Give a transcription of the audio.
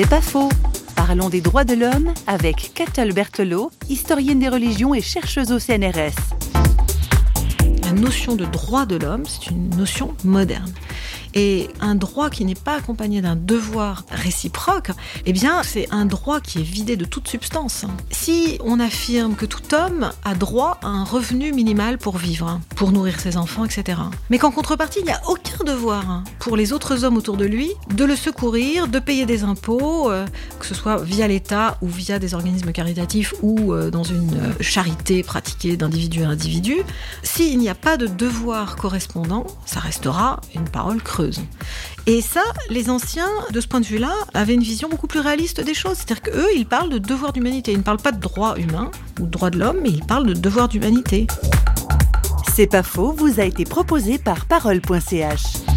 C'est pas faux. Parlons des droits de l'homme avec Catel Berthelot, historienne des religions et chercheuse au CNRS. La notion de droit de l'homme, c'est une notion moderne. Et un droit qui n'est pas accompagné d'un devoir réciproque, eh bien, c'est un droit qui est vidé de toute substance. Si on affirme que tout homme a droit à un revenu minimal pour vivre, pour nourrir ses enfants, etc., mais qu'en contrepartie, il n'y a aucun devoir pour les autres hommes autour de lui de le secourir, de payer des impôts, euh, que ce soit via l'État ou via des organismes caritatifs ou euh, dans une euh, charité pratiquée d'individu à individu, s'il n'y a pas de devoir correspondant, ça restera une parole creuse. Et ça, les anciens, de ce point de vue-là, avaient une vision beaucoup plus réaliste des choses. C'est-à-dire qu'eux, ils parlent de devoir d'humanité. Ils ne parlent pas de droit humain ou de droit de l'homme, mais ils parlent de devoir d'humanité. C'est pas faux, vous a été proposé par parole.ch.